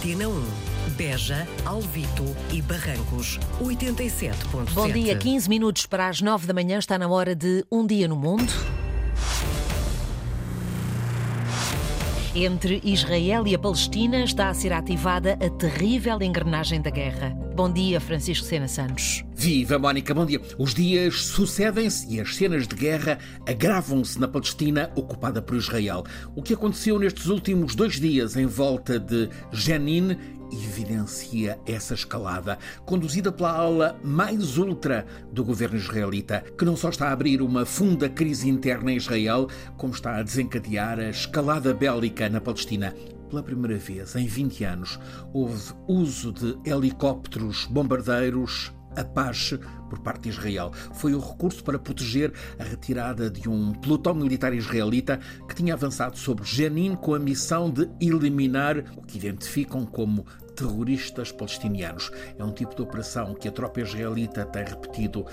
Antena 1. Beja, Alvito e Barrancos. 87.7. Bom dia, 15 minutos para as 9 da manhã. Está na hora de Um Dia no Mundo. Entre Israel e a Palestina está a ser ativada a terrível engrenagem da guerra. Bom dia, Francisco Sena Santos. Viva, Mónica, bom dia. Os dias sucedem-se e as cenas de guerra agravam-se na Palestina ocupada por Israel. O que aconteceu nestes últimos dois dias em volta de Jenin evidencia essa escalada, conduzida pela ala mais ultra do governo israelita, que não só está a abrir uma funda crise interna em Israel, como está a desencadear a escalada bélica na Palestina. Pela primeira vez em 20 anos, houve uso de helicópteros bombardeiros Apache por parte de Israel. Foi o recurso para proteger a retirada de um pelotão militar israelita que tinha avançado sobre Jenin com a missão de eliminar o que identificam como terroristas palestinianos. É um tipo de operação que a tropa israelita tem repetido uh,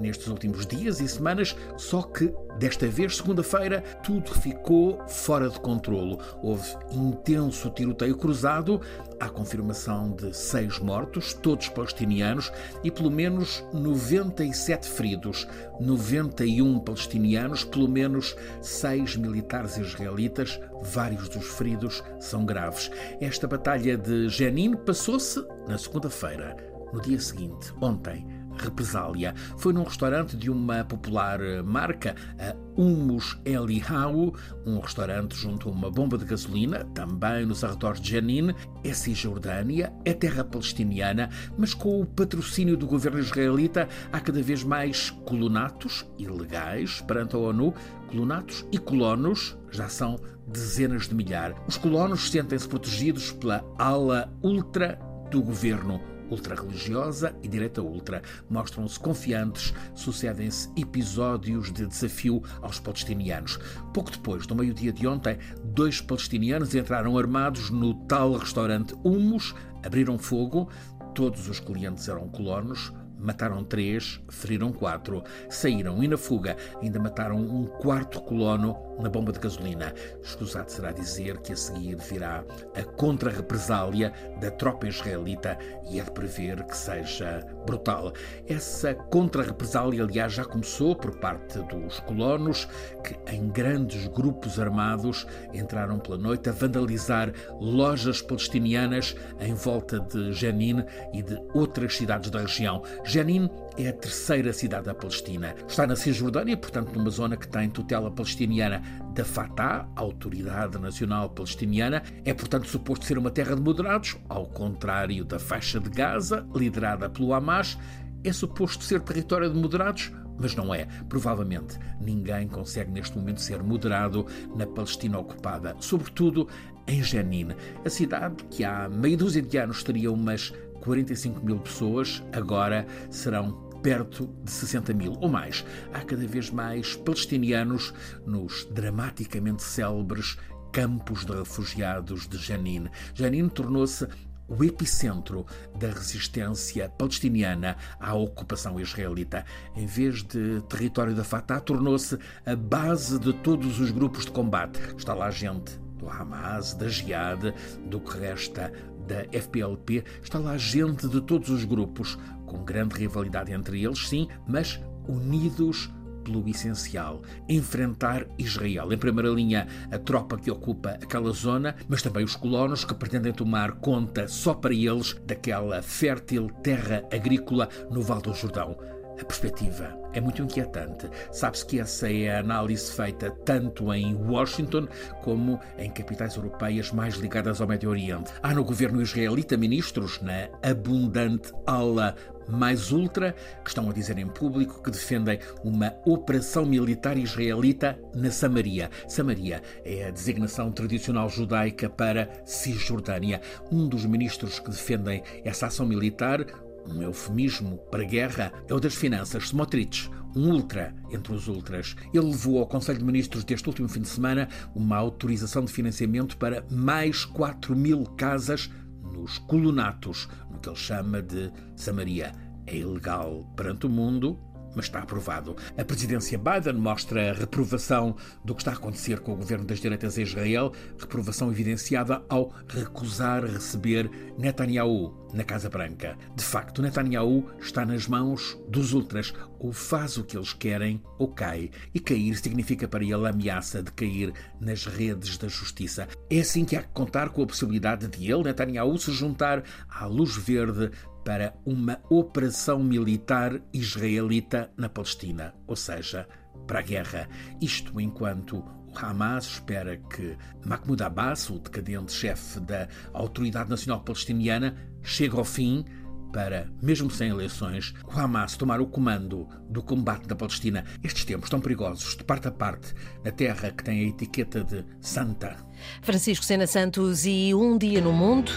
nestes últimos dias e semanas, só que desta vez, segunda-feira, tudo ficou fora de controlo. Houve intenso tiroteio cruzado, há confirmação de seis mortos, todos palestinianos, e pelo menos 97 feridos, 91 palestinianos, pelo menos seis militares israelitas, vários dos feridos são graves. Esta batalha de Jenin Passou-se na segunda-feira. No dia seguinte, ontem, represália. Foi num restaurante de uma popular marca, a Humus Elihau, um restaurante junto a uma bomba de gasolina, também nos arredores de Jenin. É Cisjordânia, é terra palestiniana, mas com o patrocínio do governo israelita há cada vez mais colonatos ilegais perante a ONU. Colonatos e colonos já são dezenas de milhares. Os colonos sentem-se protegidos pela ala ultra do governo ultra-religiosa e direita ultra mostram-se confiantes, sucedem-se episódios de desafio aos palestinianos. Pouco depois do meio-dia de ontem, dois palestinianos entraram armados no tal restaurante Humus, abriram fogo, todos os clientes eram colonos, Mataram três, feriram quatro. Saíram e na fuga ainda mataram um quarto colono na bomba de gasolina. Escusado será dizer que a seguir virá a contra-represália da tropa israelita e é de prever que seja brutal. Essa contra-represália, aliás, já começou por parte dos colonos, que em grandes grupos armados entraram pela noite a vandalizar lojas palestinianas em volta de Jenin e de outras cidades da região. Jenin é a terceira cidade da Palestina. Está na Cisjordânia, portanto, numa zona que tem tutela palestiniana da Fatah, Autoridade Nacional Palestiniana. É, portanto, suposto ser uma terra de moderados, ao contrário da faixa de Gaza, liderada pelo Hamas. É suposto ser território de moderados, mas não é. Provavelmente ninguém consegue neste momento ser moderado na Palestina ocupada, sobretudo em Jenin, a cidade que há meia dúzia de anos teria umas 45 mil pessoas, agora serão perto de 60 mil ou mais. Há cada vez mais palestinianos nos dramaticamente célebres campos de refugiados de Jenin. Jenin tornou-se o epicentro da resistência palestiniana à ocupação israelita. Em vez de território da Fatah, tornou-se a base de todos os grupos de combate. Está lá gente do Hamas, da Jihad, do que resta da FPLP, está lá gente de todos os grupos, com grande rivalidade entre eles, sim, mas unidos pelo essencial: enfrentar Israel. Em primeira linha, a tropa que ocupa aquela zona, mas também os colonos que pretendem tomar conta só para eles daquela fértil terra agrícola no Val do Jordão. A perspectiva é muito inquietante. Sabe-se que essa é a análise feita tanto em Washington como em capitais europeias mais ligadas ao Médio Oriente. Há no governo israelita ministros na abundante ala mais ultra que estão a dizer em público que defendem uma operação militar israelita na Samaria. Samaria é a designação tradicional judaica para Cisjordânia. Um dos ministros que defendem essa ação militar, um eufemismo para guerra é o das finanças, Smotrich, um ultra entre os ultras. Ele levou ao Conselho de Ministros deste último fim de semana uma autorização de financiamento para mais 4 mil casas nos colonatos, no que ele chama de Samaria. É ilegal perante o mundo, mas está aprovado. A presidência Biden mostra a reprovação do que está a acontecer com o governo das direitas em Israel, reprovação evidenciada ao recusar receber Netanyahu na Casa Branca. De facto, Netanyahu está nas mãos dos ultras. Ou faz o que eles querem ou cai. E cair significa para ele a ameaça de cair nas redes da justiça. É assim que há que contar com a possibilidade de ele, Netanyahu, se juntar à luz verde para uma operação militar israelita na Palestina, ou seja, para a guerra. Isto enquanto o Hamas espera que Mahmoud Abbas, o decadente chefe da Autoridade Nacional Palestiniana, chegue ao fim para, mesmo sem eleições, o Hamas tomar o comando do combate da Palestina. Estes tempos tão perigosos, de parte a parte, na terra que tem a etiqueta de santa. Francisco Sena Santos e Um Dia no Mundo.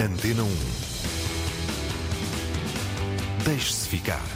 Antena 1. Deixe-se ficar.